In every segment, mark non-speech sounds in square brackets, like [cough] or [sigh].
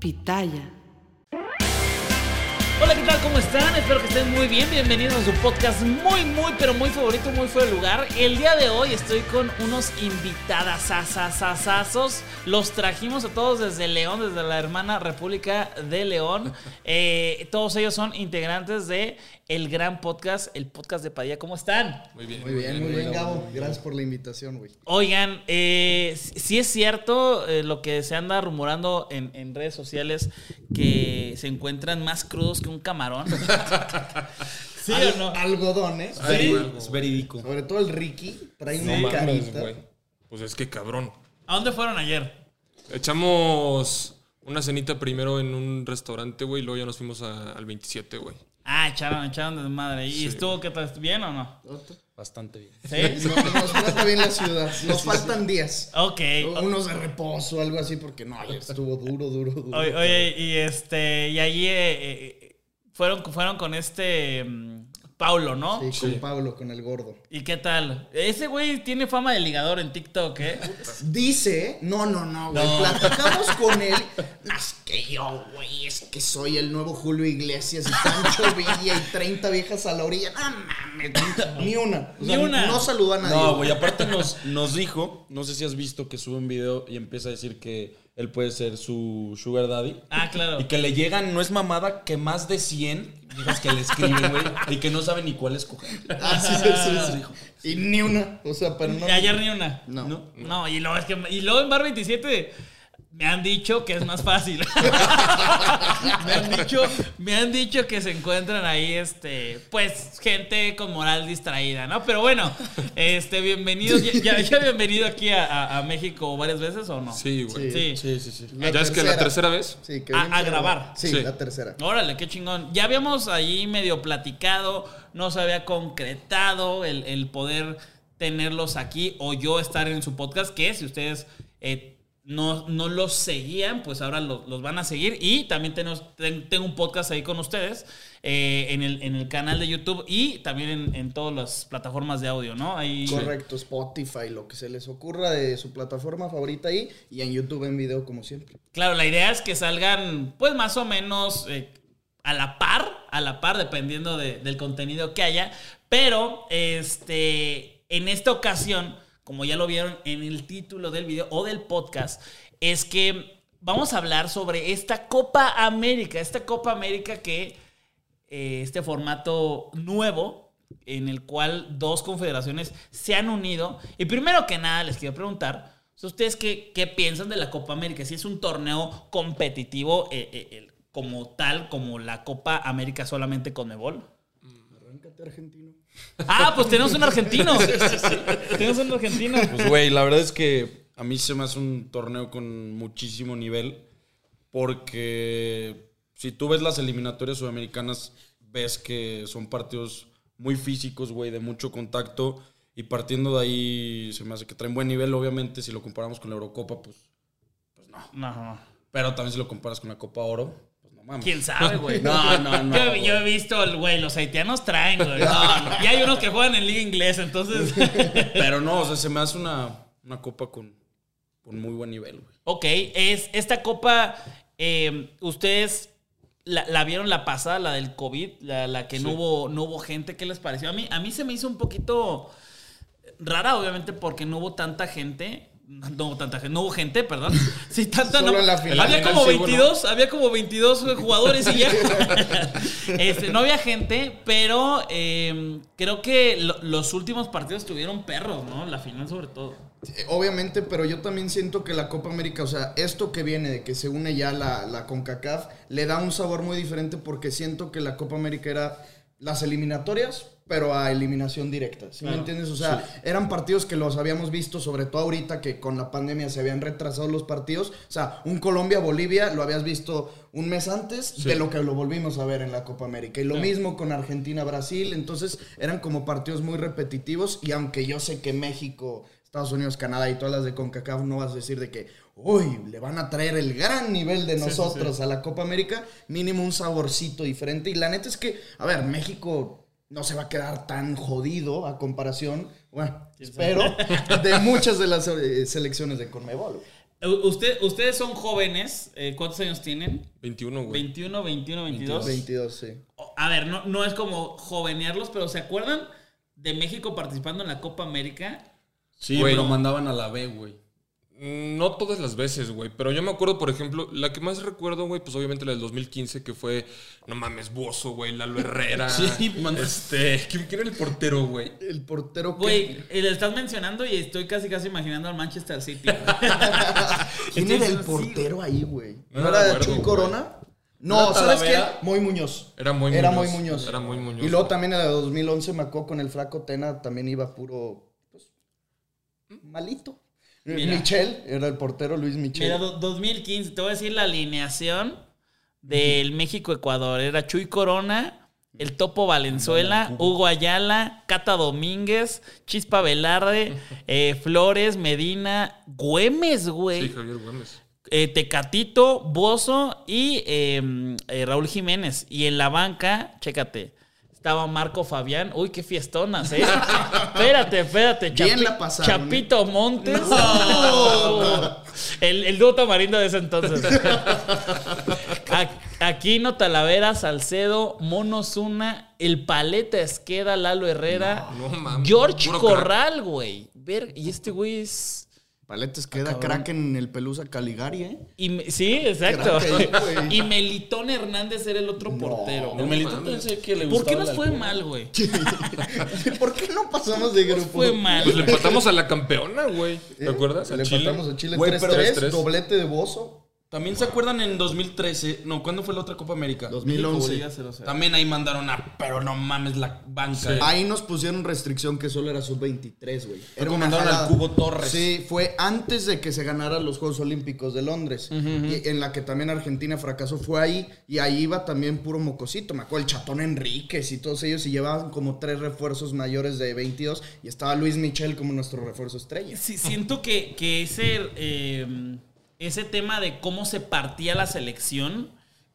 Pitaya. Hola, ¿qué tal? ¿Cómo están? Espero que estén muy bien. Bienvenidos a su podcast muy, muy, pero muy favorito, muy fuera de lugar. El día de hoy estoy con unos invitadas asasasazos. Los trajimos a todos desde León, desde la hermana República de León. [laughs] Eh, todos ellos son integrantes de el gran podcast, el podcast de Padilla. ¿Cómo están? Muy bien, muy bien, muy bien, Gabo. Gracias por la invitación, güey. Oigan, eh, sí es cierto eh, lo que se anda rumorando en, en redes sociales que se encuentran más crudos que un camarón. [laughs] ¿Sí Al- o no? Algodón, ¿eh? Sí. Es verídico. Sobre todo el Ricky trae No una carita. güey. Pues es que cabrón. ¿A dónde fueron ayer? Echamos una cenita primero en un restaurante, güey, y luego ya nos fuimos a- al 27, güey. Ah, echaron, echaron de madre. ¿Y Sí. estuvo qué tal? ¿Bien o no? Bastante bien. Sí. [laughs] No, nos trata bien la ciudad. Nos faltan días. Ok. Unos de reposo, algo así, porque no, estuvo duro, duro, duro. Oye, oye, y este, y allí eh, eh, fueron, fueron con este mm, Paulo, ¿no? Sí, con Sí. Pablo, con el gordo. ¿Y qué tal? Ese güey tiene fama de ligador en TikTok, ¿eh? Dice, no, no, no, güey. Platicamos con él. No, es que yo, güey, es que soy el nuevo Julio Iglesias y Pancho [laughs] Villa y 30 viejas a la orilla. No mames, ni una. O Ni una. No saluda a nadie. No, güey, aparte nos, nos dijo, no sé si has visto que sube un video y empieza a decir que él puede ser su sugar daddy. Ah, claro. Y que le llegan, no es mamada, que más de 100 hijas que le escriben, güey, y que no sabe ni cuál escoger. Ah, sí, sí, sí, sí. Y ni una. O sea, pero no. Y ayer ni una. No. ¿No? No, y luego, es que, y luego en Bar 27 me han dicho que es más fácil. [laughs] me, han dicho, me han dicho que se encuentran ahí, este, pues, gente con moral distraída, ¿no? Pero bueno, este, bienvenido. ¿Ya, ya, ya habían venido aquí a, a- a México varias veces o no? Sí, güey. Sí. Sí, sí, ¿Ya es que la tercera vez? Sí, que A- grabar. Sí, Sí. la tercera. Órale, qué chingón. Ya habíamos ahí medio platicado, no se había concretado el, el poder tenerlos aquí o yo estar en su podcast, que si ustedes eh, no, no los seguían, pues ahora lo- los van a seguir. Y también tenemos, ten- tengo un podcast ahí con ustedes eh, en, el, en el canal de YouTube y también en, en todas las plataformas de audio, ¿no? Ahí, Correcto, Spotify, lo que se les ocurra de su plataforma favorita ahí y en YouTube en video como siempre. Claro, la idea es que salgan, pues más o menos eh, a la par, a la par, dependiendo de- del contenido que haya. Pero, este, en esta ocasión, como ya lo vieron en el título del video o del podcast, es que vamos a hablar sobre esta Copa América, esta Copa América que, eh, este formato nuevo, en el cual dos confederaciones se han unido. Y primero que nada, les quiero preguntar, ¿ustedes qué, qué piensan de la Copa América? Si es un torneo competitivo eh, eh, como tal, como la Copa América solamente con Mebol. Argentino. Ah, pues tenemos un argentino. tenemos un argentino. Pues, güey, la verdad es que a mí se me hace un torneo con muchísimo nivel. Porque si tú ves las eliminatorias sudamericanas, ves que son partidos muy físicos, güey, de mucho contacto. Y partiendo de ahí, se me hace que traen buen nivel. Obviamente, si lo comparamos con la Eurocopa, pues, pues no. No, no. Pero también si lo comparas con la Copa Oro, no mames. ¿Quién sabe, güey? [laughs] No, no, no, Yo, he visto, el güey, los haitianos traen, güey. [laughs] No, no. Y hay unos que juegan en liga inglesa, entonces... [laughs] Pero no, o sea, se me hace una, una copa con, con muy buen nivel, güey. Ok, es esta copa, eh, ustedes la, la vieron la pasada, la del COVID, la, la que no, hubo, no hubo gente, ¿qué les pareció? A mí, a mí se me hizo un poquito rara, obviamente, porque no hubo tanta gente. No hubo tanta gente, no hubo gente, perdón. [laughs] Sí, tanta Solo no. en la final. Había como final sí hubo, 22, había como 22 jugadores y ya. [laughs] Este, no había gente, pero eh, creo que lo- los últimos partidos tuvieron perros, ¿no? La final sobre todo. Obviamente, pero yo también siento que la Copa América, o sea, esto que viene de que se une ya la, la CONCACAF, le da un sabor muy diferente porque siento que la Copa América era las eliminatorias, pero a eliminación directa. ¿Sí me entiendes? O sea, eran partidos que los habíamos visto, sobre todo ahorita que con la pandemia se habían retrasado los partidos. O sea, un Colombia-Bolivia lo habías visto un mes antes de lo que lo volvimos a ver en la Copa América. Y lo mismo con Argentina-Brasil. Entonces, eran como partidos muy repetitivos. Y aunque yo sé que México, Estados Unidos, Canadá y todas las de CONCACAF no vas a decir de que, uy, le van a traer el gran nivel de nosotros a la Copa América, mínimo un saborcito diferente. Y la neta es que, a ver, México no se va a quedar tan jodido a comparación, bueno, espero, [laughs] de muchas de las eh, selecciones de Conmebol. Usted, ustedes son jóvenes, eh, ¿cuántos años tienen? 21, güey. 21, 21, 22. 22, sí. A ver, no, no es como jovenearlos, pero ¿se acuerdan de México participando en la Copa América? Sí, Güey. pero mandaban a la B, güey. Mm, No todas las veces, güey. Pero yo me acuerdo, por ejemplo, la que más recuerdo, güey, pues obviamente la del 2015, que fue, no mames, Bozo, güey, Lalo Herrera. [laughs] Sí, man. Este, ¿quién, quién era el portero, güey? El portero que... Güey, eh, le estás mencionando y estoy casi casi imaginando al Manchester City. [laughs] ¿Quién era el portero ahí, güey? No ¿No, me era acuerdo, Chuy güey. Corona? ¿No No, era ¿sabes qué? Talavera? Muy Muñoz. Era muy Era Muñoz. muy Muñoz. Era muy Muñoz. Y luego también en la de 2011 me acuerdo con el flaco Tena también iba puro, pues, malito. Mira. Michel, era el portero Luis Michel. Mira, do- 2015, te voy a decir la alineación del México-Ecuador. Era Chuy Corona, el Topo Valenzuela, Hugo Ayala, Cata Domínguez, Chispa Velarde, [laughs] eh, Flores, Medina, Güemes, güey. Sí, Javier Gómez. eh, Tecatito, Bozo y eh, eh, Raúl Jiménez. Y en la banca, chécate, estaba Marco Fabián. Uy, qué fiestonas, ¿eh? espérate, espérate. Bien la pasaron, Chapito Montes. El, el dúo tamarindo de ese entonces. Aquino, Talavera, Salcedo, Mono Zuna, el Paleta Esqueda, Lalo Herrera, No, no mames, George. Corral, güey. Ver- Y este güey es... Paletes queda crack en el Pelusa Caligari, ¿eh? Y me- sí, exacto. Crack [laughs] y Melitón Hernández era el otro portero. El Melitón pensé que le ¿Por qué nos fue alcohol. mal, güey? [laughs] ¿Por qué no pasamos de grupo? Fue mal. Pues le empatamos a la campeona, güey. ¿Te ¿Eh? acuerdas? Le Chile. empatamos a Chile Güey, 3-3, pero 3-3. doblete de Bozo. También se acuerdan en 2013. No, ¿cuándo fue la otra Copa América? 2011. Bolivia 0-0. También ahí mandaron a, pero no mames, la banca. Ahí nos pusieron restricción que solo era sub-23, güey. Era como una mandaron al jalada. Cubo Torres. Sí, fue antes de que se ganaran los Juegos Olímpicos de Londres. y en la que también Argentina fracasó. Fue ahí. Y ahí iba también puro mocosito. Me acuerdo el Chatón Enríquez y todos ellos. Y llevaban como tres refuerzos mayores de 22. Y estaba Luis Michel como nuestro refuerzo estrella. Sí, siento que, que ese, eh, ese tema de cómo se partía la selección,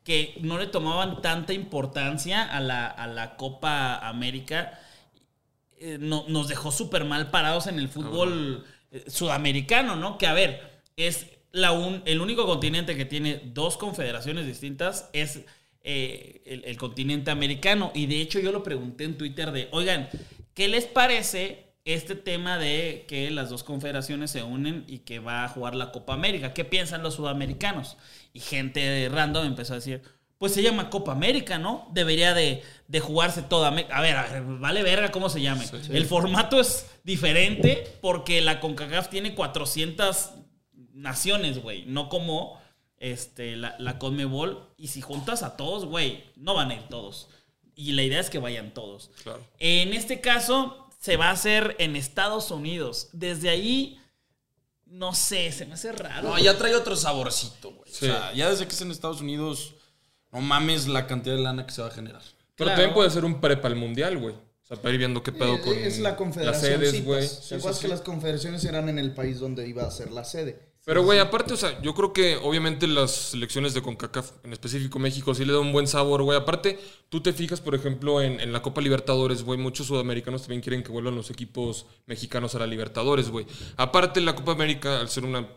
que no le tomaban tanta importancia a la, a la Copa América, eh, no- nos dejó súper mal parados en el fútbol eh, sudamericano, ¿no? Que a ver, es la un- el único continente que tiene dos confederaciones distintas, es eh, el, el continente americano. Y de hecho yo lo pregunté en Twitter de, oigan, ¿qué les parece este tema de que las dos confederaciones se unen y que va a jugar la Copa América? ¿Qué piensan los sudamericanos? Y gente random empezó a decir, pues se llama Copa América, ¿no? Debería de, de jugarse toda América. A ver, a ver, vale verga cómo se llame. El formato es diferente porque la CONCACAF tiene 400 naciones, güey. No como este, la, la CONMEBOL. Y si juntas a todos, güey, no van a ir todos. Y la idea es que vayan todos. Claro. En este caso, se va a hacer en Estados Unidos. Desde ahí, no sé, se me hace raro. No, ya trae otro saborcito, güey. Sí. O sea, ya desde que es en Estados Unidos, no mames la cantidad de lana que se va a generar. Pero Claro. también puede ser un prepa al mundial, güey. O sea, para ir viendo qué pedo con es la las confederación. sedes, citas. güey. ¿Te Sí, sí. que las confederaciones eran en el país donde iba a ser la sede? Pero, güey, aparte, o sea, yo creo que obviamente las selecciones de CONCACAF, en específico México, sí le da un buen sabor, güey. Aparte, tú te fijas, por ejemplo, en, en la Copa Libertadores, güey, muchos sudamericanos también quieren que vuelvan los equipos mexicanos a la Libertadores, güey. Aparte, la Copa América, al ser una,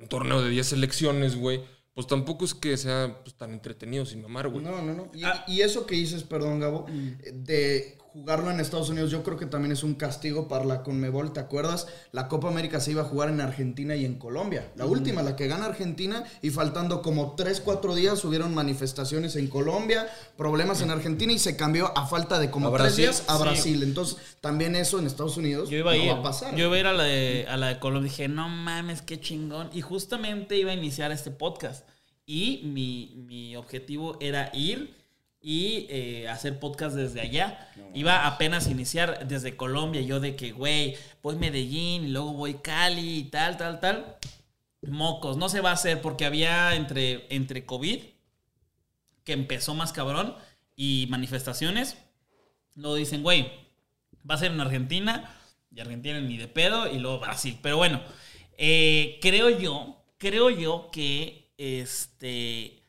un torneo de 10 selecciones, güey, pues tampoco es que sea pues, tan entretenido sin mamar, güey. No, no, no. Y, Ah. y eso que dices, perdón, Gabo, de jugarlo en Estados Unidos yo creo que también es un castigo para la Conmebol, ¿te acuerdas? La Copa América se iba a jugar en Argentina y en Colombia. La última, la que gana Argentina y faltando como 3, 4 días hubieron manifestaciones en Colombia, problemas en Argentina y se cambió a falta de como ¿A 3 Brasil? días a Sí. Brasil. Entonces también eso en Estados Unidos Yo iba a ir. va a pasar. Yo iba a ir a la de, a la de Colombia. Dije, no mames, qué chingón. Y justamente iba a iniciar este podcast. Y mi, mi objetivo era ir y eh, hacer podcast desde allá. iba apenas a iniciar desde Colombia. Yo de que, güey, voy Medellín y luego voy Cali y tal, tal, tal. Mocos, no se va a hacer porque había entre, entre COVID, que empezó más cabrón, y manifestaciones. Luego dicen, güey, va a ser en Argentina, y Argentina ni de pedo, y luego Brasil. Pero bueno, eh, creo yo, creo yo que este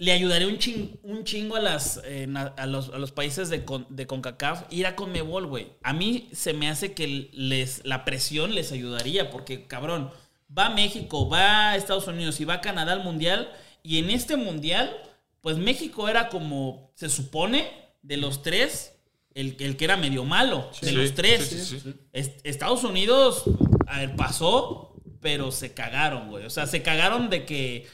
le ayudaría un, chin- un chingo a, las, eh, a, los, a los países de, con- de CONCACAF ir a Conmebol, güey. A mí se me hace que les, la presión les ayudaría, porque, cabrón, va México, va Estados Unidos y va Canadá al Mundial, y en este Mundial, pues México era como, se supone, de los tres, el, el que era medio malo, de Sí, los tres. sí. Est- Estados Unidos, a ver, pasó, pero se cagaron, güey. O sea, se cagaron de que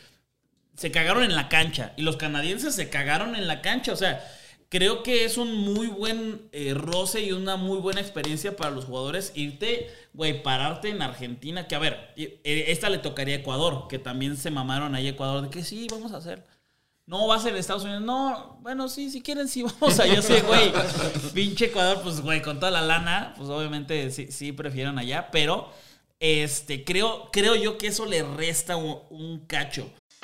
se cagaron en la cancha y los canadienses se cagaron en la cancha. O sea, creo que es un muy buen eh, roce y una muy buena experiencia para los jugadores irte, güey, pararte en Argentina. Que a ver, eh, esta le tocaría a Ecuador, que también se mamaron ahí a Ecuador de que sí, vamos a hacer. No, va a ser Estados Unidos. No, bueno, sí, si quieren, sí, [laughs] vamos a. Yo sé, güey. Pinche Ecuador, pues, güey, con toda la lana, pues obviamente sí, sí prefieren allá, pero este, creo, creo yo que eso le resta un cacho.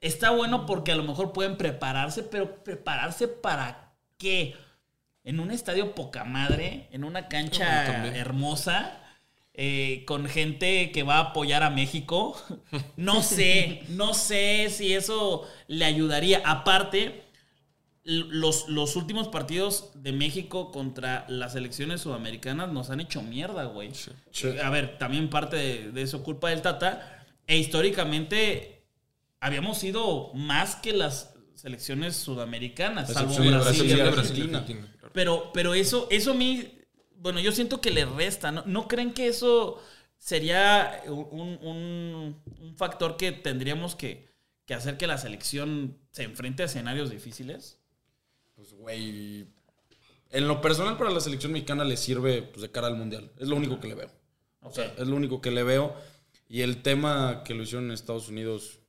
Está bueno porque a lo mejor pueden prepararse, pero prepararse para qué? En un estadio poca madre, en una cancha hermosa, eh, con gente que va a apoyar a México. [laughs] No sé, no sé si eso le ayudaría. Aparte, los, los últimos partidos de México contra las selecciones sudamericanas nos han hecho mierda, güey. Sí. A ver, también parte de, de eso culpa del Tata. E históricamente habíamos sido más que las selecciones sudamericanas, salvo Brasil. Brasil y Brasil, claro. Pero, pero eso, eso a mí, bueno, yo siento que le resta. ¿No, ¿No creen que eso sería un, un- un factor que tendríamos que, que hacer que la selección se enfrente a escenarios difíciles? Pues, güey. En lo personal, para la selección mexicana le sirve pues, de cara al mundial. Es lo único que le veo. O sea, es lo único que le veo. Y el tema que lo hicieron en Estados Unidos,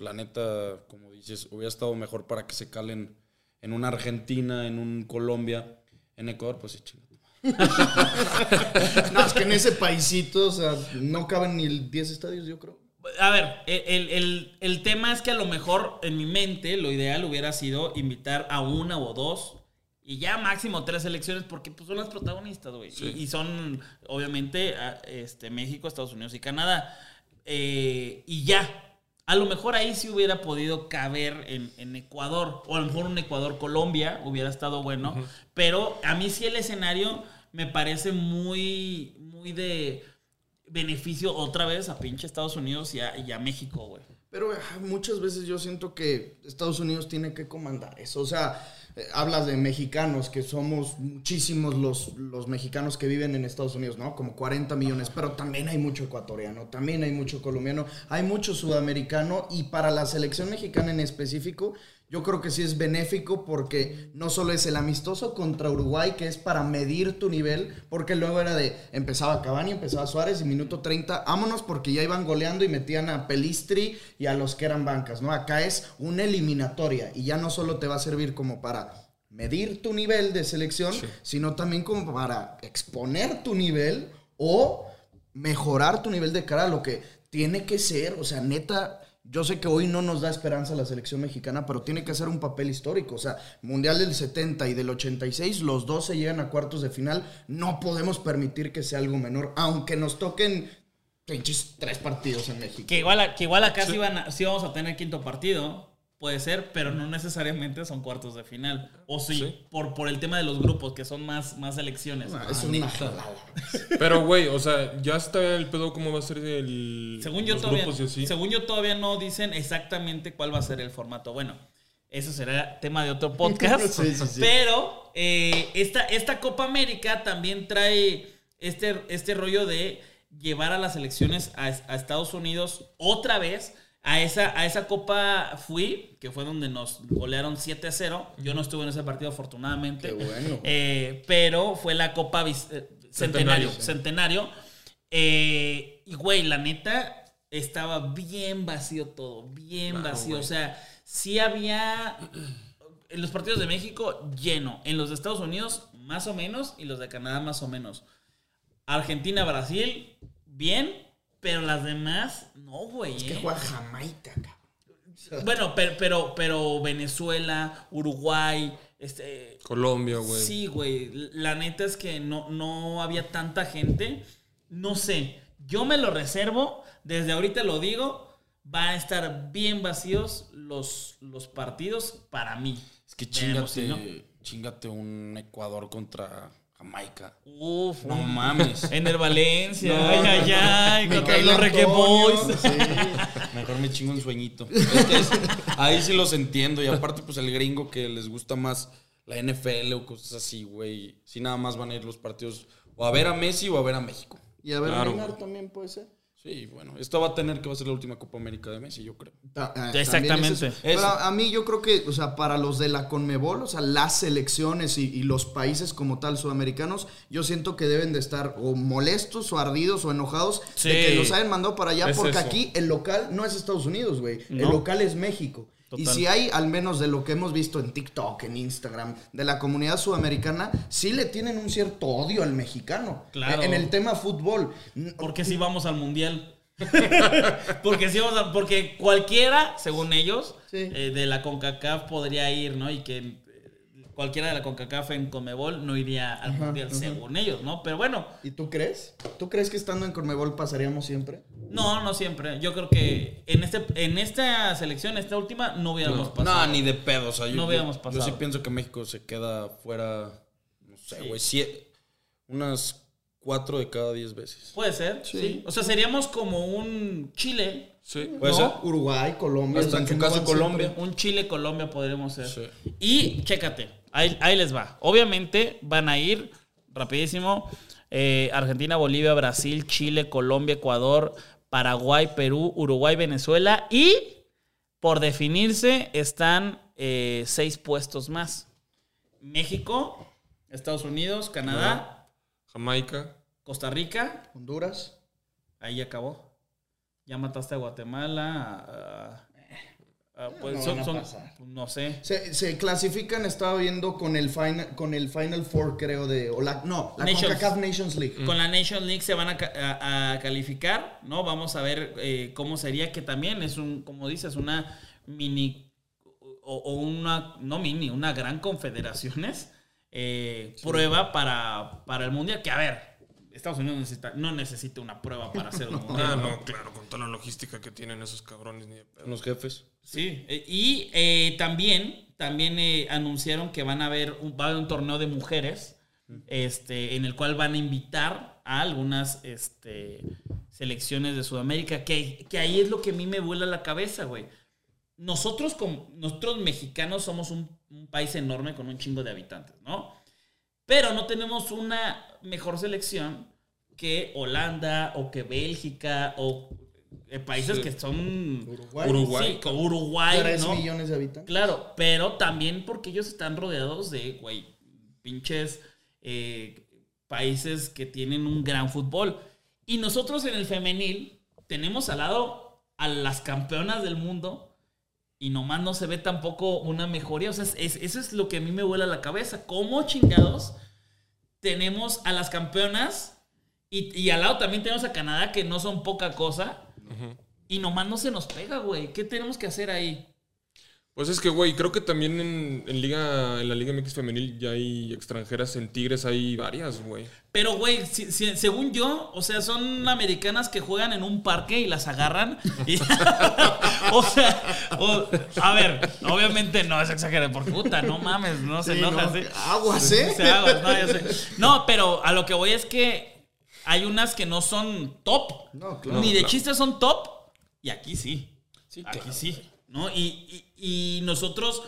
la neta, como dices, hubiera estado mejor para que se calen en una Argentina, en un Colombia, en Ecuador, pues sí, chinga. [laughs] No, es que en ese paisito, o sea, no caben ni 10 estadios, yo creo. A ver, el, el- el tema es que a lo mejor en mi mente lo ideal hubiera sido invitar a una o dos y ya máximo tres selecciones porque pues, son las protagonistas, güey. Y, y son obviamente este, México, Estados Unidos y Canadá. Eh, y ya. A lo mejor ahí sí hubiera podido caber en, en Ecuador. O a lo mejor un Ecuador-Colombia hubiera estado bueno. Pero a mí sí el escenario me parece muy, muy de beneficio otra vez a pinche Estados Unidos y a, y a México, güey. Pero ah, muchas veces yo siento que Estados Unidos tiene que comandar eso. O sea, eh, hablas de mexicanos, que somos muchísimos los, los mexicanos que viven en Estados Unidos, ¿no? Como 40 millones, pero también hay mucho ecuatoriano, también hay mucho colombiano, hay mucho sudamericano y para la selección mexicana en específico, yo creo que sí es benéfico porque no solo es el amistoso contra Uruguay, que es para medir tu nivel, porque luego era de, empezaba Cavani, empezaba Suárez y minuto 30, vámonos porque ya iban goleando y metían a Pelistri y a los que eran bancas, ¿no? Acá es una eliminatoria y ya no solo te va a servir como para medir tu nivel de selección, sino también como para exponer tu nivel o mejorar tu nivel de cara a lo que tiene que ser, o sea, neta, Yo sé que hoy no nos da esperanza la selección mexicana, pero tiene que hacer un papel histórico. O sea, Mundial del 70 y del 86, los dos se llegan a cuartos de final. No podemos permitir que sea algo menor, aunque nos toquen pinches tres partidos en México. Que igual, que igual acá sí, van a- sí vamos a tener quinto partido. Puede ser, pero no necesariamente son cuartos de final. O sí, Sí. Por, por el tema de los grupos, que son más, más elecciones. Ah, es una jalada. Pero, güey, o sea, ya está el pedo cómo va a ser el. Según yo, los todavía, grupos y así. según yo todavía no dicen exactamente cuál va a ser el formato. Bueno, eso será tema de otro [laughs] podcast. Sí, sí, sí. Pero eh, esta, esta Copa América también trae este, este rollo de llevar a las elecciones a, a Estados Unidos otra vez. A esa, a esa copa fui, que fue donde nos golearon 7 a 0. Yo no estuve en ese partido, afortunadamente. Qué bueno. [laughs] Eh, pero fue la Copa eh, Centenario. Centenario, sí. Centenario. Eh, y güey, la neta, estaba bien vacío todo. Bien Claro, vacío. güey. O sea, sí había. En los partidos de México, lleno. En los de Estados Unidos, más o menos. Y los de Canadá, más o menos. Argentina, Brasil, bien. Pero las demás, no, güey. Es que eh. juega Jamaica, cabrón. Bueno, pero, pero, pero Venezuela, Uruguay, este. Colombia, güey. Sí, güey. La neta es que no, no había tanta gente. No sé. Yo me lo reservo. Desde ahorita lo digo. Van a estar bien vacíos los, los partidos para mí. Es que Veremos chingate, si chingate un Ecuador contra Jamaica. Uf, No mames. [laughs] En el Valencia. No, ay, no, ay, no. ay. Los Antonio, Boys. sí. [laughs] Mejor me chingo un sueñito. Es que es- ahí sí los entiendo. Y aparte, pues el gringo que les gusta más la NFL o cosas así, güey. Sí, nada más van a ir los partidos o a ver a Messi o a ver a México. Y a ver, Claro. Neymar también puede ser. Sí, bueno. Esto va a tener que va a ser la última Copa América de Messi, yo creo. Ta- ah, Exactamente. también es eso. Pero Eso. a, a mí yo creo que, o sea, para los de la Conmebol, o sea, las selecciones y, y los países como tal sudamericanos, yo siento que deben de estar o molestos o ardidos o enojados Sí. de que los hayan mandado para allá, Es porque eso. aquí el local no es Estados Unidos, güey. El local es México. Y si hay, al menos de lo que hemos visto en TikTok, en Instagram, de la comunidad sudamericana, sí le tienen un cierto odio al mexicano. Claro. En el tema fútbol. Porque si vamos al mundial. [laughs] porque si vamos a- porque cualquiera, según ellos, Sí. eh, de la CONCACAF podría ir, ¿no? Y que eh, cualquiera de la CONCACAF en Comebol no iría al mundial, según ellos, ¿no? Pero bueno, ¿Y tú crees? ¿Tú crees que estando en Conmebol pasaríamos siempre? no, no siempre. Yo creo que en este, en esta selección, esta última, no hubiéramos pasado. No, ni de pedo. O sea, yo, No hubiéramos yo- pasado. Yo sí pienso que México se queda fuera, no sé, Sí. güey, sie- unas cuatro de cada diez veces. Puede ser, sí. O sea, seríamos como un Chile. Sí. ¿Puede ¿No? ser? Uruguay, Colombia. Hasta en no caso Colombia. siempre. Un Chile-Colombia podremos ser. Sí. Y chécate, ahí, ahí les va. Obviamente van a ir rapidísimo. eh, Argentina, Bolivia, Brasil, Chile, Colombia, Ecuador, Paraguay, Perú, Uruguay, Venezuela. Y por definirse están eh, seis puestos más. México, Estados Unidos, Canadá, Jamaica. Costa Rica. Honduras. Ahí acabó. Ya mataste a Guatemala. a- a- a- pues No son- son- sé. Se, se clasifican, estaba viendo con el final, con el Final Four, creo, de. O la, no, la Nations. CONCACAF Nations League. Con la Nation League se van a, a- a calificar, ¿no? Vamos a ver eh, cómo sería, que también es un, como dices, una mini o, o una, no mini, una gran confederaciones eh, prueba para, para el Mundial. Que a ver, Estados Unidos necesita, no necesita una prueba para hacer un Mundial. Ah, ¿no? no, claro, con toda la logística que tienen esos cabrones ni. Los jefes. Sí, eh, y eh, también, también eh, anunciaron que van a haber un, va a haber un torneo de mujeres este, en el cual van a invitar a algunas este, selecciones de Sudamérica, que, que ahí es lo que a mí me vuela la cabeza, güey. Nosotros, como, nosotros mexicanos somos un, un país enorme con un chingo de habitantes, ¿no? Pero no tenemos una mejor selección que Holanda o que Bélgica o eh, países Sí. que son Uruguay. Uruguay. Sí, como Uruguay, 3 ¿no? millones de habitantes. Claro, pero también porque ellos están rodeados de, güey, pinches eh, países que tienen un gran fútbol. Y nosotros en el femenil tenemos al lado a las campeonas del mundo y nomás no se ve tampoco una mejoría. O sea, es- es- eso es lo que a mí me vuela la cabeza. ¿Cómo chingados tenemos a las campeonas y, y al lado también tenemos a Canadá que no son poca cosa? y nomás no se nos pega, güey. ¿Qué tenemos que hacer ahí? Pues es que, güey, creo que también en, en Liga, en la Liga MX femenil ya hay extranjeras. En Tigres hay varias, güey. Pero, güey, si- si- según yo, o sea, son americanas que juegan en un parque y las agarran. y- [laughs] o sea, o- a ver, obviamente no es exagerado, por puta, no mames, no se Sí, enoja. no, sí. aguas, ¿eh? Aguas, no, ya sé. No, pero a lo que voy es que hay unas que no son top. No, claro. Ni de claro. chiste son top. Y aquí sí. Sí, Aquí claro. sí. ¿No? Y, y- y nosotros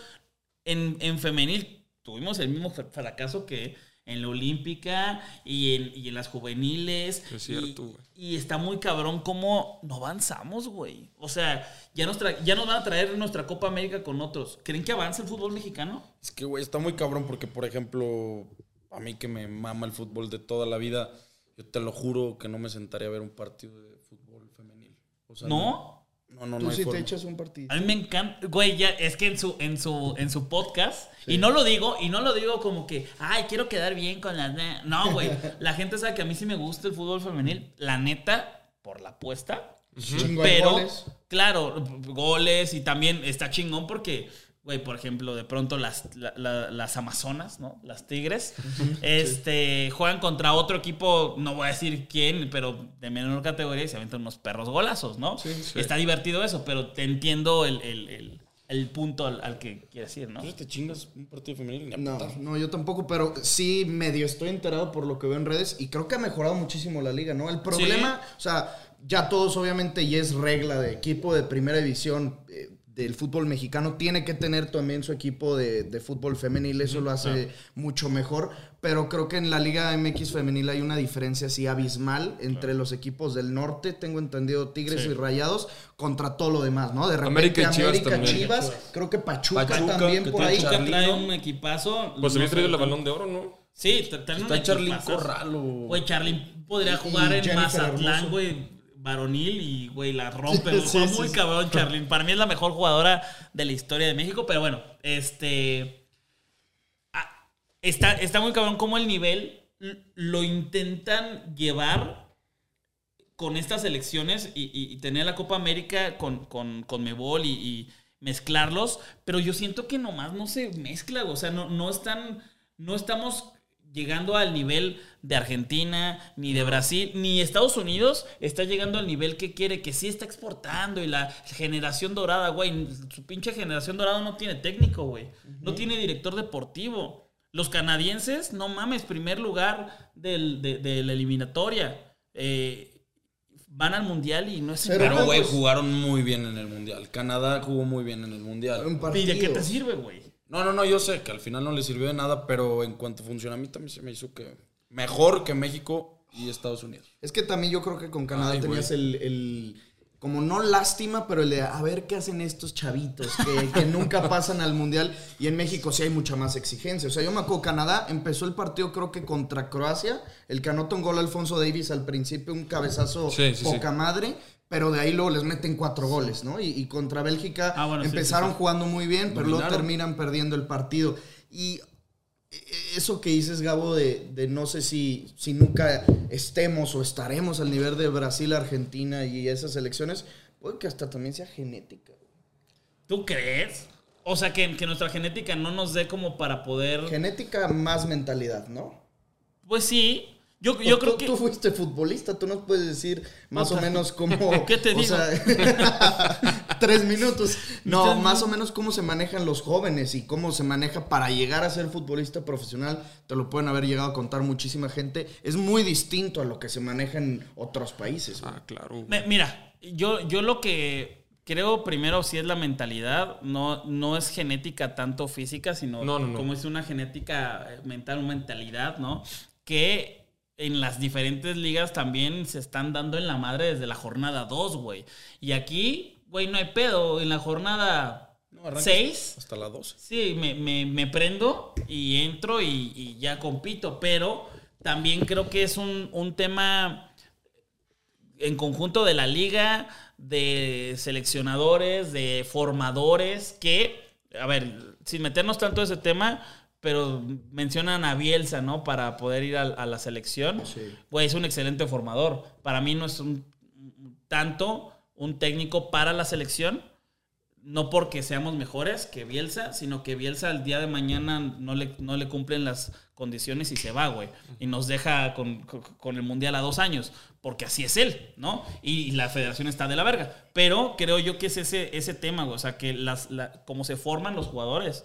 en, en femenil tuvimos el mismo fra- fracaso que en la olímpica y en, y en las juveniles. Es cierto, Y- güey. Y, está muy cabrón cómo no avanzamos, güey. O sea, ya nos, ya nos van a traer nuestra Copa América con otros. ¿Creen que avanza el fútbol mexicano? Es que, güey, está muy cabrón porque, por ejemplo, a mí que me mama el fútbol de toda la vida, yo te lo juro que no me sentaría a ver un partido de fútbol femenil. O sea, ¿No? No, no, Tú no sí forma. te echas un partido. A mí me encanta, güey, ya es que en su en su en su podcast y no lo digo y no lo digo como que, ay, quiero quedar bien con las ne-". no, güey, [laughs] la gente sabe que a mí sí me gusta el fútbol femenil, la neta por la apuesta, Chingo de pero goles. claro, goles y también está chingón porque Güey, por ejemplo, de pronto las, la- la- las Amazonas, ¿no? Las Tigres, este, juegan contra otro equipo, no voy a decir quién, pero de menor categoría y se aventan unos perros golazos, ¿no? Está divertido eso, pero te entiendo el, el- el- el punto al, al que quieres ir, ¿no? Te chingas un partido femenil ni a No, no, yo tampoco, pero sí medio estoy enterado por lo que veo en redes y creo que ha mejorado muchísimo la liga, ¿no? El problema, o sea, ya todos obviamente y es regla de equipo de primera división eh, del fútbol mexicano, tiene que tener también su equipo de, de fútbol femenil, eso lo hace mucho mejor, pero creo que en la liga MX femenil hay una diferencia así abismal entre los equipos del norte, tengo entendido Tigres Sí. y Rayados, contra todo lo demás, ¿no? De repente América y Chivas América, también. Chivas, creo que Pachuca, Pachuca, también que por ahí. Pachuca trae un equipazo. Pues se no había traído el balón de oro, ¿no? Sí, traen un Está Charlín equipazo. Corral o... Güey, Charlín podría jugar en Jennifer Mazatlán, güey, varonil y, güey, la rompe. Sí, muy sí. cabrón [laughs] Charlín. Para mí es la mejor jugadora de la historia de México, pero bueno, este... Está, está muy cabrón cómo el nivel lo intentan llevar con estas elecciones y, y- y tener la Copa América con, con, con Mebol y, y mezclarlos, pero yo siento que nomás no se mezcla, o sea, no, no están, no estamos llegando al nivel de Argentina, ni de Brasil, ni Estados Unidos está llegando al nivel que quiere, que sí está exportando y la generación dorada, güey, su pinche generación dorada no tiene técnico, güey, no tiene director deportivo. Los canadienses, no mames, primer lugar del- de, de la eliminatoria. Eh, van al mundial y no es Pero, Pero, güey, pues- jugaron muy bien en el Mundial. Canadá jugó muy bien en el Mundial. ¿Y de qué te sirve, güey? No, no, no, yo sé que al final no le sirvió de nada, pero en cuanto funciona a mí también se me hizo que mejor que México y Estados Unidos. Es que también yo creo que con Canadá Ay, tenías el, el- como no lástima, pero el de a ver qué hacen estos chavitos que, que nunca [laughs] pasan al mundial. Y en México sí hay mucha más exigencia. O sea, yo me acuerdo, Canadá empezó el partido creo que contra Croacia. El que anota un gol Alfonso Davis al principio, un cabezazo Sí, sí, poca sí. madre. Pero de ahí luego les meten cuatro goles, ¿no? Y, y contra Bélgica Ah, bueno, empezaron sí, sí. jugando muy bien, pero luego terminan perdiendo el partido. Y eso que dices, Gabo, de, de no sé si, si nunca estemos o estaremos al nivel de Brasil, Argentina y esas elecciones, puede que hasta también sea genética. ¿Tú crees? O sea, que, que nuestra genética no nos dé como para poder... Genética más mentalidad, ¿no? Pues sí. Yo, yo Tú- creo tú, que... Tú fuiste futbolista, tú nos puedes decir más o menos [laughs] cómo... ¿Qué te o digo? sea, [laughs] tres minutos. No, más o menos cómo se manejan los jóvenes y cómo se maneja para llegar a ser futbolista profesional. Te lo pueden haber llegado a contar muchísima gente. Es muy distinto a lo que se maneja en otros países. güey. Ah, claro. güey. Mira, yo, yo lo que creo primero sí es la mentalidad, no, no es genética tanto física, sino No, no, no. como es una genética eh, mental, una mentalidad, ¿no? Que en las diferentes ligas también se están dando en la madre desde la jornada 2, güey. Y aquí, güey, no hay pedo. En la jornada No, arrancas 6, Hasta la 12. Sí, me, me- me prendo y entro y, y ya compito, pero también creo que es un, un tema en conjunto de la liga, de seleccionadores, de formadores, que, a ver, sin meternos tanto en ese tema, pero mencionan a Bielsa, ¿no? Para poder ir a, a la selección. Sí. Pues es un excelente formador. Para mí no es un tanto un técnico para la selección. No porque seamos mejores que Bielsa, sino que Bielsa el día de mañana no le, no le cumplen las condiciones y se va, güey. Y nos deja con, con- con el Mundial a dos años. Porque así es él, ¿no? Y la federación está de la verga. Pero creo yo que es ese, ese tema, güey. O sea, que las, la- como se forman los jugadores,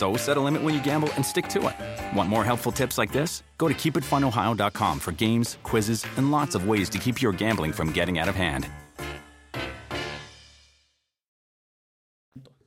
So set a limit when you gamble and stick to it. Want more helpful tips like this? Go to keepitfunohio.com for games, quizzes, and lots of ways to keep your gambling from getting out of hand.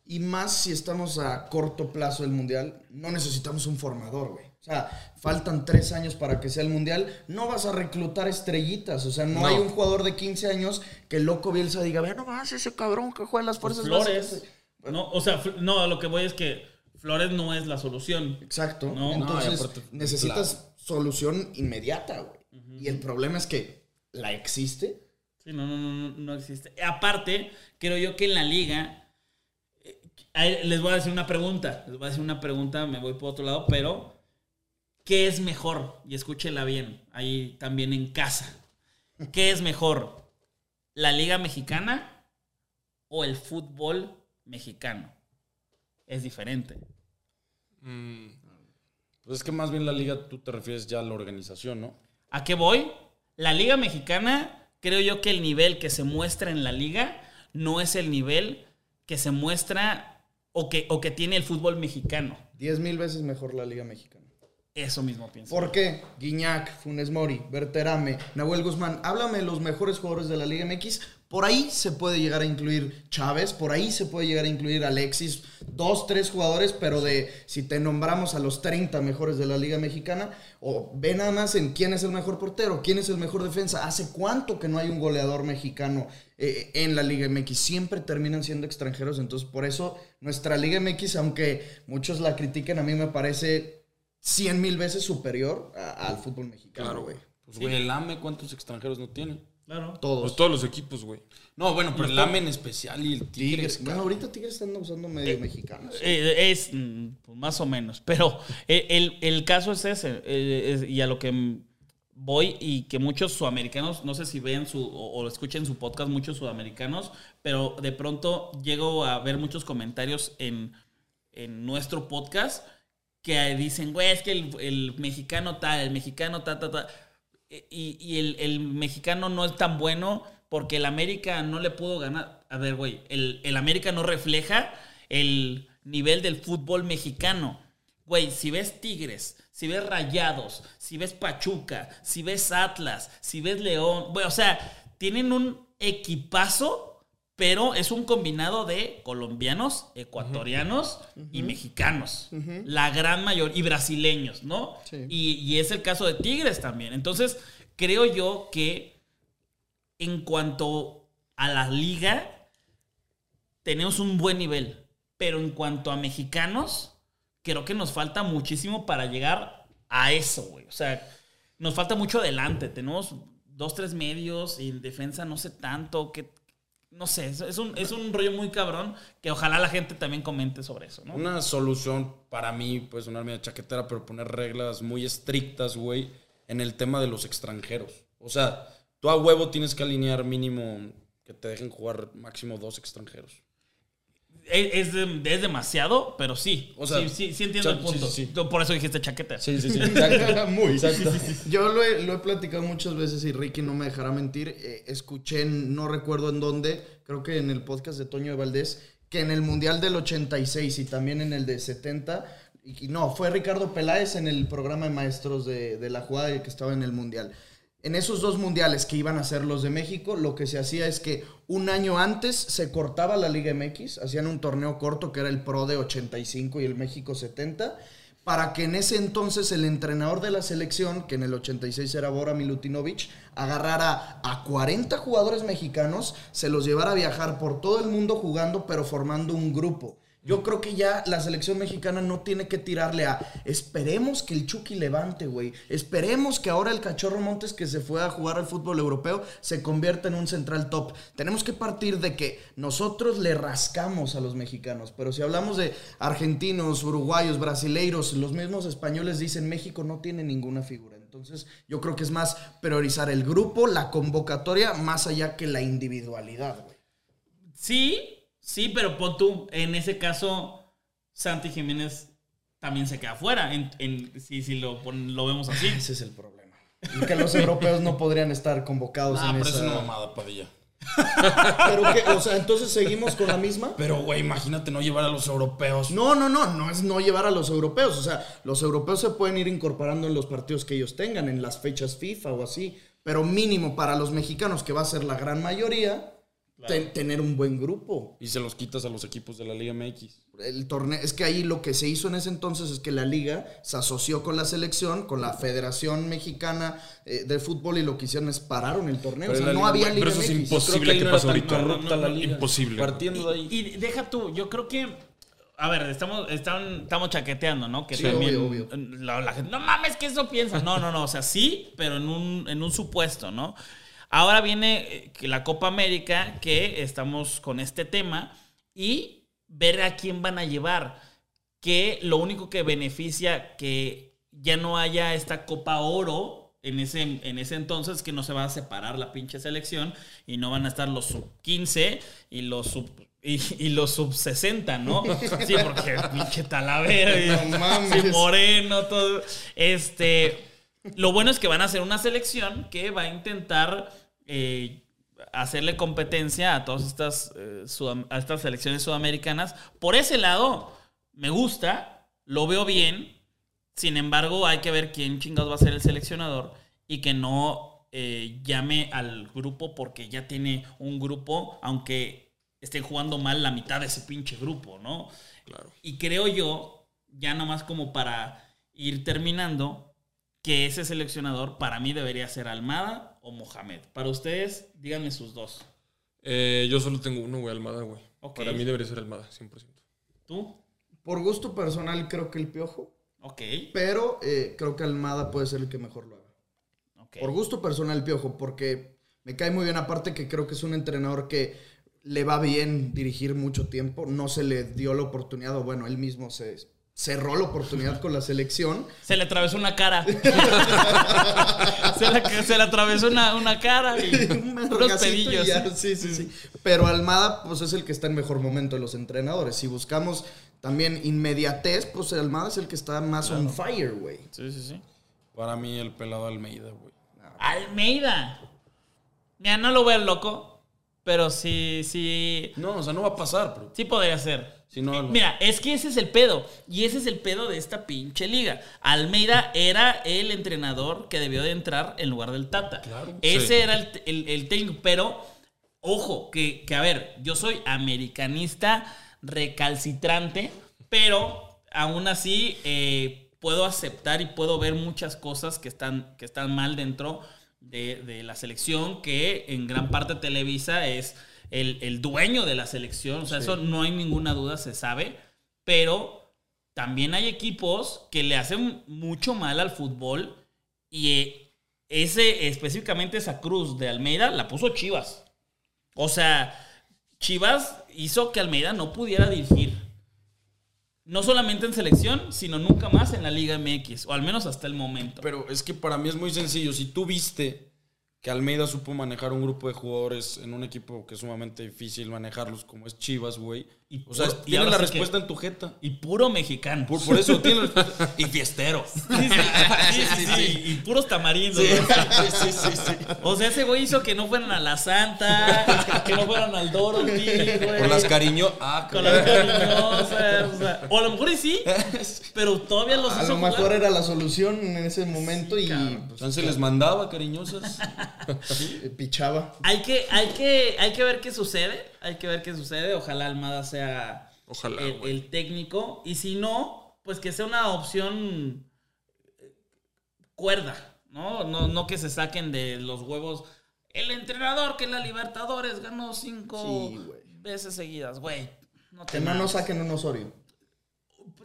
Y más si estamos a corto plazo del mundial, no necesitamos un formador, güey. O sea, faltan tres años para que sea el mundial. No vas a reclutar estrellitas. O sea, no, No. hay un jugador de 15 años que el loco Bielsa diga, ve nomás ese cabrón que juega en las fuerzas Flores. básicas". No, o sea, no, a lo que voy es que Flores no es la solución. Exacto. No, no, Entonces, y aparte, necesitas solución inmediata, güey. Y el problema es que la existe. Sí, no, no, no, no, no existe. Aparte, creo yo que en la liga. eh, Les voy a decir una pregunta. Les voy a decir una pregunta, me voy por otro lado, pero. ¿Qué es mejor? Y escúchela bien, ahí también en casa. ¿Qué es mejor? ¿La liga mexicana o el fútbol mexicano? Es diferente. Mm, Pues es que más bien la liga tú te refieres ya a la organización, ¿no? ¿A qué voy? La liga mexicana, creo yo que el nivel que se muestra en la liga no es el nivel que se muestra o que, o que tiene el fútbol mexicano. Diez mil veces mejor la Liga Mexicana. Eso mismo pienso. ¿Por qué? Guiñac, Funes Mori, Berterame, Nahuel Guzmán. Háblame de los mejores jugadores de la Liga MX. Por ahí se puede llegar a incluir Chávez, por ahí se puede llegar a incluir Alexis. Dos, tres jugadores, pero de si te nombramos a los 30 mejores de la Liga Mexicana, o ve nada más en quién es el mejor portero, quién es el mejor defensa. ¿Hace cuánto que no hay un goleador mexicano eh, en la Liga MX? Siempre terminan siendo extranjeros, entonces por eso nuestra Liga MX, aunque muchos la critiquen, a mí me parece 100 mil veces superior a- al fútbol mexicano, Claro, güey. Pues güey, el AME, ¿cuántos extranjeros no tiene? Claro. Todos. pues todos los equipos, güey. No, bueno, pero el AME en especial y el Tigres. Tigres. Bueno, ahorita Tigres están usando medio mexicanos. Eh, es mm, pues, más o menos. Pero eh, el, el caso es ese. eh, es- y a lo que voy y que muchos sudamericanos, no sé si vean su o, o escuchen su podcast, muchos sudamericanos, pero de pronto llego a ver muchos comentarios en, en nuestro podcast que dicen, güey, es que el, el mexicano tal, el mexicano ta, ta, ta. Y, y el, el mexicano no es tan bueno porque el América no le pudo ganar. A ver, güey, el, el América no refleja el nivel del fútbol mexicano. Güey, si ves Tigres, si ves Rayados, si ves Pachuca, si ves Atlas, si ves León, güey, o sea, tienen un equipazo, pero es un combinado de colombianos, ecuatorianos y mexicanos. La gran mayoría, y brasileños, ¿no? Sí. Y, y es el caso de Tigres también. Entonces, creo yo que en cuanto a la liga, tenemos un buen nivel. Pero en cuanto a mexicanos, creo que nos falta muchísimo para llegar a eso, güey. O sea, nos falta mucho adelante. Tenemos dos, tres medios y en defensa no sé tanto. Que, no sé, es, un, es un rollo muy cabrón que ojalá la gente también comente sobre eso, ¿no? Una solución para mí, puede sonar media chaquetera, pero poner reglas muy estrictas, güey, en el tema de los extranjeros. O sea, tú a huevo tienes que alinear mínimo que te dejen jugar máximo dos extranjeros. Es, es de- es demasiado, pero sí. O sea, sí, sí, sí entiendo el punto. sí, sí. Tú Por eso dijiste chaqueta. Sí, sí, sí. [laughs] Exacto. Muy. Exacto. Yo lo he, lo he platicado muchas veces y Ricky no me dejará mentir. eh, escuché, en- no recuerdo en dónde, creo que en el podcast de Toño de Valdés, que en el Mundial del 86 y también en el de 70, y, y no, fue Ricardo Peláez en el programa de maestros de, de la jugada que estaba en el Mundial. En esos dos mundiales que iban a ser los de México, lo que se hacía es que un año antes se cortaba la Liga MX, hacían un torneo corto que era el Pro de 85 y el México 70, para que en ese entonces el entrenador de la selección, que en el 86 era Bora Milutinovic, agarrara a 40 jugadores mexicanos, se los llevara a viajar por todo el mundo jugando, pero formando un grupo. Yo creo que ya la selección mexicana no tiene que tirarle a esperemos que el Chucky levante, güey. Esperemos que ahora el Cachorro Montes que se fue a jugar al fútbol europeo se convierta en un central top. Tenemos que partir de que nosotros le rascamos a los mexicanos, pero si hablamos de argentinos, uruguayos, brasileiros, los mismos españoles dicen México no tiene ninguna figura. Entonces, yo creo que es más priorizar el grupo, la convocatoria, más allá que la individualidad, güey. Sí, sí, pero pon tú, en ese caso, Santi Jiménez también se queda fuera, en, en- si, si lo, pon- lo vemos así. Ese es el problema. Que los europeos no podrían estar convocados Ah, en pero es esa... una mamada, Padilla. [laughs] Pero que, o sea, entonces seguimos con la misma. Pero, güey, imagínate no llevar a los europeos. No, no, no, no es no llevar a los europeos. O sea, los europeos se pueden ir incorporando en los partidos que ellos tengan, en las fechas FIFA o así. Pero mínimo para los mexicanos, que va a ser la gran mayoría, ten- tener un buen grupo. Y se los quitas a los equipos de la Liga MX. El torneo, es que ahí lo que se hizo en ese entonces es que la liga se asoció con la selección, con la Federación Mexicana eh, de Fútbol y lo que hicieron es pararon el torneo. Pero o sea, no liga- había pero liga eso es MX. imposible. Creo que que no pase era tan ahorita. corrupta la liga. Imposible. Partiendo de ahí. Y, y deja tú, yo creo que. A ver, estamos, están- estamos chaqueteando, ¿no? Que Sí, también. obvio, La, la gente. No mames, que eso piensa. No, no, no. O sea, sí, pero en un, en un supuesto, ¿no? Ahora viene eh, la Copa América, que estamos con este tema, y ver a quién van a llevar. Que lo único que beneficia que ya no haya esta Copa Oro en ese, en ese entonces es que no se va a separar la pinche selección y no van a estar los sub 15 y los sub y, y los sub 60, ¿no? [laughs] Sí, porque pinche Talavera y No mames. sí, Moreno, todo. Este, lo bueno es que van a hacer una selección que va a intentar eh, hacerle competencia a todas estas, eh, a estas selecciones sudamericanas. Por ese lado, me gusta, lo veo bien. Sin embargo, hay que ver quién chingados va a ser el seleccionador y que no eh, llame al grupo porque ya tiene un grupo, aunque esté jugando mal la mitad de ese pinche grupo, ¿no? Claro. Y creo yo, ya nomás como para ir terminando, que ese seleccionador para mí debería ser Almada o Mohamed. Para ustedes, díganme sus dos. Eh, yo solo tengo uno, güey, Almada, güey. Para mí debería ser Almada, 100%. ¿Tú? Por gusto personal creo que el Piojo, Ok. pero eh, creo que Almada puede ser el que mejor lo haga. ok. Por gusto personal el Piojo, porque me cae muy bien aparte que creo que es un entrenador que le va bien dirigir mucho tiempo, no se le dio la oportunidad, o bueno, él mismo se cerró la oportunidad con la selección. Se le atravesó una cara. [laughs] se, le, se le atravesó una, una cara y [laughs] Un unos y pedillos. ya, sí, sí, sí. Pero Almada, pues es el que está en mejor momento de los entrenadores. Si buscamos también inmediatez, pues Almada es el que está más on fire, güey. Sí, sí, sí. Para mí, el pelado Almeida, güey. Almeida. Mira, no lo veo loco, pero sí, sí. No, o sea, no va a pasar, pero. Sí podría ser. Si no, Eh, no. Mira, es que ese es el pedo. Y ese es el pedo de esta pinche liga. Almeida era el entrenador que debió de entrar en lugar del Tata. Ese Sí. era el, el- el técnico. Pero, ojo, que, que a ver, yo soy americanista recalcitrante, pero aún así eh, puedo aceptar y puedo ver muchas cosas que están, que están mal dentro de, de la selección, que en gran parte Televisa es el, el dueño de la selección. O sea, eso no hay ninguna duda, se sabe. Pero también hay equipos que le hacen mucho mal al fútbol y eh, ese, específicamente esa cruz de Almeida, la puso Chivas. O sea, Chivas hizo que Almeida no pudiera dirigir. No solamente en selección, sino nunca más en la Liga MX, o al menos hasta el momento. Pero es que para mí es muy sencillo. Si tú viste que Almeida supo manejar un grupo de jugadores en un equipo que es sumamente difícil manejarlos, como es Chivas, güey. Y O sea, puro- y tienes ahora la respuesta en tu jeta. y puro mexicano. Por, por eso respuesta. [laughs] Y fiestero. Sí, sí, sí, sí, [laughs] sí, Y puros tamarindos. sí, sí, sí. O sea, ese güey hizo que no fueran a la Santa, que no fueran al Dorothy, güey. Con las cariño. Ah, Con las cariñosas. O, sea, o a lo mejor y [laughs] sí, pero todavía los A hizo lo mejor jugar. era la solución en ese momento y pues, Chance les mandaba cariñosas. Eh, pichaba. Hay que, hay, que, hay que ver qué sucede. Hay que ver qué sucede. Ojalá Almada sea Ojalá, el, técnico. Y si no, pues que sea una opción eh, cuerda. ¿no? No, no que se saquen de los huevos. El entrenador que en la Libertadores ganó cinco Sí, veces seguidas, güey. No te Que no nos saquen un Osorio.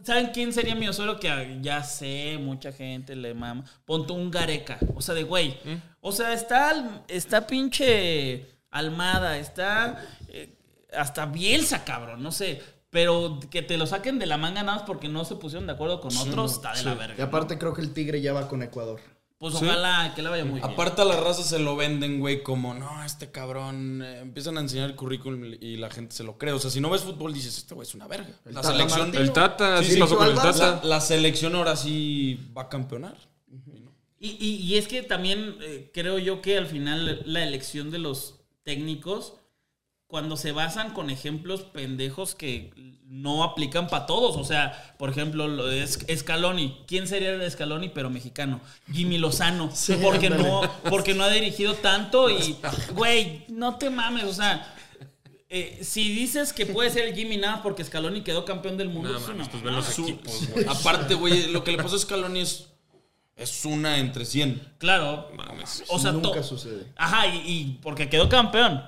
¿Saben quién sería mi Osorio? Que ya sé, mucha gente le mama. Ponte un Gareca. O sea, de güey. O sea, está, al- está pinche Almada, está eh, hasta Bielsa, cabrón, no sé. Pero que te lo saquen de la manga nada más porque no se pusieron de acuerdo con otros, está de la verga. Y aparte creo que el Tigre ya va con Ecuador. Pues ojalá que le vaya muy bien. Aparte a la raza se lo venden, güey, como, no, este cabrón, eh, empiezan a enseñar el currículum y la gente se lo cree. O sea, si no ves fútbol dices, este güey es una verga. La Tata selección, Martino. El Tata, Sí, pasó con el. Tata. la, la selección ahora sí va a campeonar. Y, y- y es que también eh, creo yo que al final la elección de los técnicos, cuando se basan con ejemplos pendejos que no aplican para todos. O sea, por ejemplo, lo de Es- Scaloni. ¿Quién sería el Scaloni pero mexicano? Jimmy Lozano. [laughs] porque, no, porque no ha dirigido tanto y, [laughs] güey, no te mames. O sea, eh, si dices que puede ser el Jimmy nada porque Scaloni quedó campeón del mundo, Nada es una pues ven los equipos, güey. Aparte, güey, lo que le pasó a Scaloni es, es una entre 100. Claro. Mames. O sea, Nunca sucede. Ajá, y, y porque quedó campeón.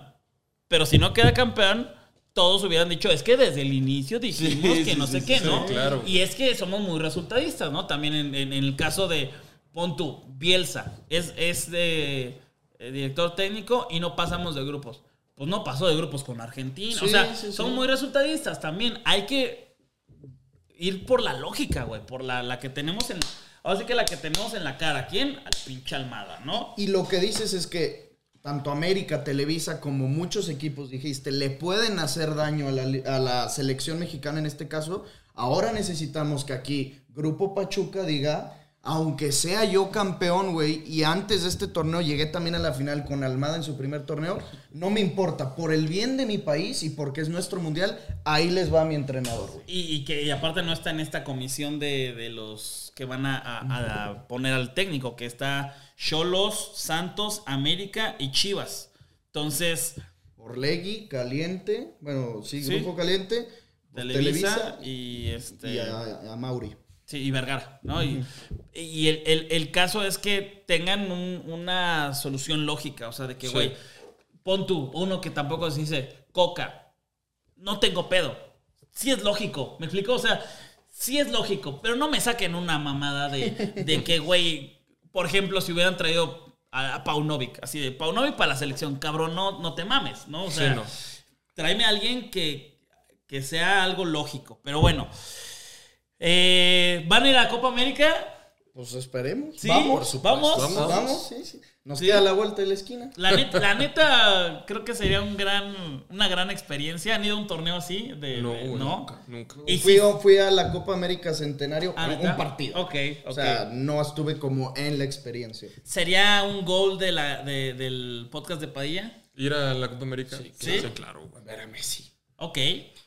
Pero si no queda campeón, todos hubieran dicho, es que desde el inicio dijimos Sí, que sí, no sé sí, qué, sí, ¿no? claro. Y es que somos muy resultadistas, ¿no? También en, en- en el caso de, pon tú, Bielsa, es, es de eh, director técnico y no pasamos de grupos. Pues no pasó de grupos con Argentina. o sea, sí, sí. son muy resultadistas también. Hay que ir por la lógica, güey, por la, la que tenemos en... Ahora sí que la que tenemos en la cara. ¿Quién? Al pinche Almada, ¿no? Y lo que dices es que tanto América, Televisa como muchos equipos, dijiste, le pueden hacer daño a la, a la selección mexicana en este caso. Ahora necesitamos que aquí Grupo Pachuca diga, aunque sea yo campeón, güey, y antes de este torneo llegué también a la final con Almada en su primer torneo, no me importa, por el bien de mi país y porque es nuestro mundial, ahí les va mi entrenador, güey. Y, y que y aparte no está en esta comisión de, de los que van a, a- a poner al técnico, que está Cholos, Santos, América y Chivas. Entonces, Orlegui, Caliente, bueno, sí, Sí. Grupo Caliente, Televisa, y este y a, a Mauri. Sí, y Vergara, ¿no? Y, y el, el- el caso es que tengan un- una solución lógica, o sea, de que, Sí. güey, pon tú, uno que tampoco se dice, Coca, no tengo pedo. Sí es lógico, ¿me explico? O sea, sí es lógico, pero no me saquen una mamada de, de que, güey, por ejemplo, si hubieran traído a, a Paunovic, así de Paunovic para la selección, cabrón, no, no te mames, ¿no? O sea, Sí, no. tráeme a alguien que, que sea algo lógico. Pero bueno, eh, ¿van a ir a Copa América? Pues esperemos. Sí, Vamos. vamos. Vamos, vamos, sí, sí. Nos Sí. queda la vuelta de la esquina. La neta, la neta, creo que sería un gran, una gran experiencia. ¿Han ido a un torneo así? De, No, de- nunca, nunca. Y fui, a la Copa América Centenario Ah, a ¿neta? un partido. Ok, O sea, no estuve como en la experiencia. ¿Sería un gol de la, de- del podcast de Padilla? Ir a la Copa América. Sí, ¿Sí? claro, güey. Ver a Messi. Ok.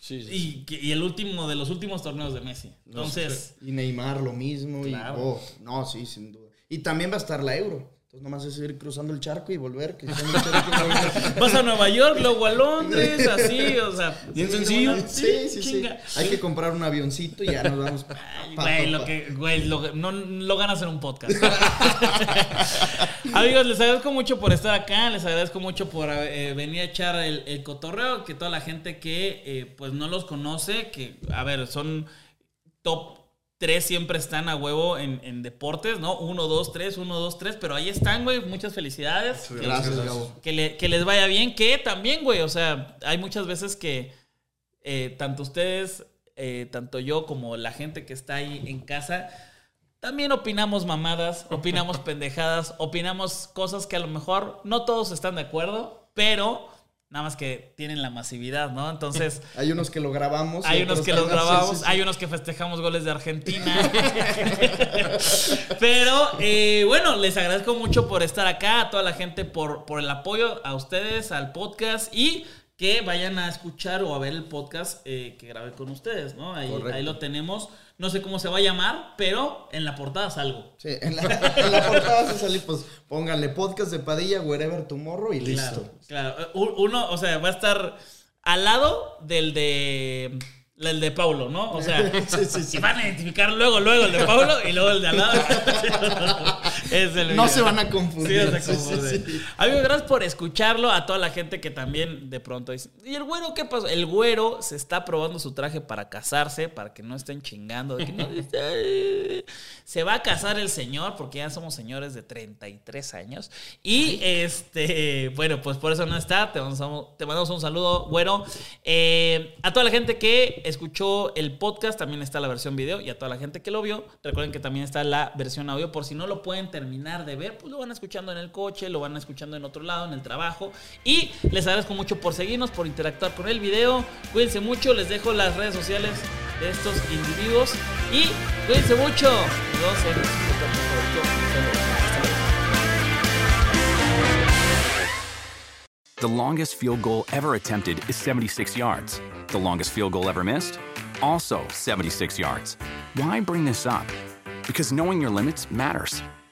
Sí, sí, Y, que- y el último de los últimos torneos de Messi. Entonces, Y Neymar lo mismo. Claro. Y, oh, no, sí, sin duda. Y también va a estar la Euro. Entonces nomás es ir cruzando el charco y volver. que [laughs] vas a Nueva York, luego a Londres, [laughs] así, o sea, bien sencillo. Sí, sí, sí. Hay que comprar un avioncito y ya nos vamos. pa- pa- Güey, pa- lo que, güey, lo, no lo ganas en un podcast. [laughs] Amigos, les agradezco mucho por estar acá, les agradezco mucho por eh, venir a echar el, el cotorreo, que toda la gente que eh, pues no los conoce, que a ver, son top 3 siempre están a huevo en, en deportes, ¿no? 1, 2, 3, 1, 2, 3, pero ahí están, güey, muchas felicidades. Gracias, Gabo. Que, le- que les vaya bien, que también, güey, o sea, hay muchas veces que eh, tanto ustedes, eh, tanto yo como la gente que está ahí en casa, también opinamos mamadas, [laughs] opinamos pendejadas, opinamos cosas que a lo mejor no todos están de acuerdo, pero nada más que tienen la masividad, ¿no? Entonces... [laughs] Hay unos que lo grabamos. Hay unos que los grabamos, hay unos que festejamos goles de Argentina. [laughs] Pero eh, bueno, les agradezco mucho por estar acá, a toda la gente por, por el apoyo, a ustedes, al podcast y que vayan a escuchar o a ver el podcast eh, que grabé con ustedes, ¿no? Ahí, ahí lo tenemos. No sé cómo se va a llamar, pero en la portada salgo. Sí, en la, en la portada a salir, pues pónganle podcast de Padilla, wherever tomorrow y listo. Claro, Uno, o sea, va a estar al lado del de el de Paulo, ¿no? O sea, [laughs] si van a identificar luego, luego el de Paulo y luego el de al lado. [laughs] es No se van a confundir. Sí, se gracias por escucharlo. A toda la gente que también de pronto dice, ¿y el güero qué pasó? El güero se está probando su traje para casarse, para que no estén chingando. de que no- se va a casar el señor, porque ya somos señores de 33 años. Y este, bueno, pues por eso no está. Te mandamos, te mandamos un saludo, güero. Eh, a toda la gente que escuchó el podcast, también está la versión video. Y a toda la gente que lo vio, recuerden que también está la versión audio. Por si no lo pueden terminar de ver, pues lo van escuchando en el coche, lo van escuchando en otro lado, en el trabajo. Y les agradezco mucho por seguirnos, por interactuar con el video. Cuídense mucho, les dejo las redes sociales de estos individuos. Y cuídense mucho. Nos. The longest field goal ever attempted is 76 yards. The longest field goal ever missed? Also 76 yards. Why bring this up? Because knowing your limits matters,